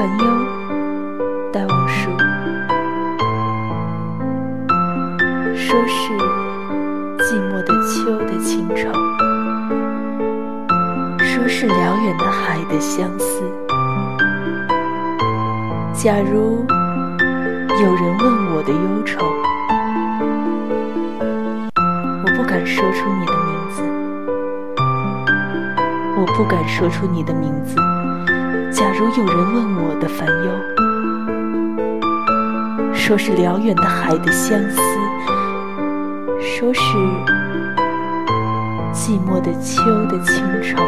烦忧，戴望舒。说是寂寞的秋的清愁，说是辽远的海的相思。假如有人问我的忧愁，我不敢说出你的名字，我不敢说出你的名字。假如有人问我的烦忧，说是辽远的海的相思，说是寂寞的秋的清愁。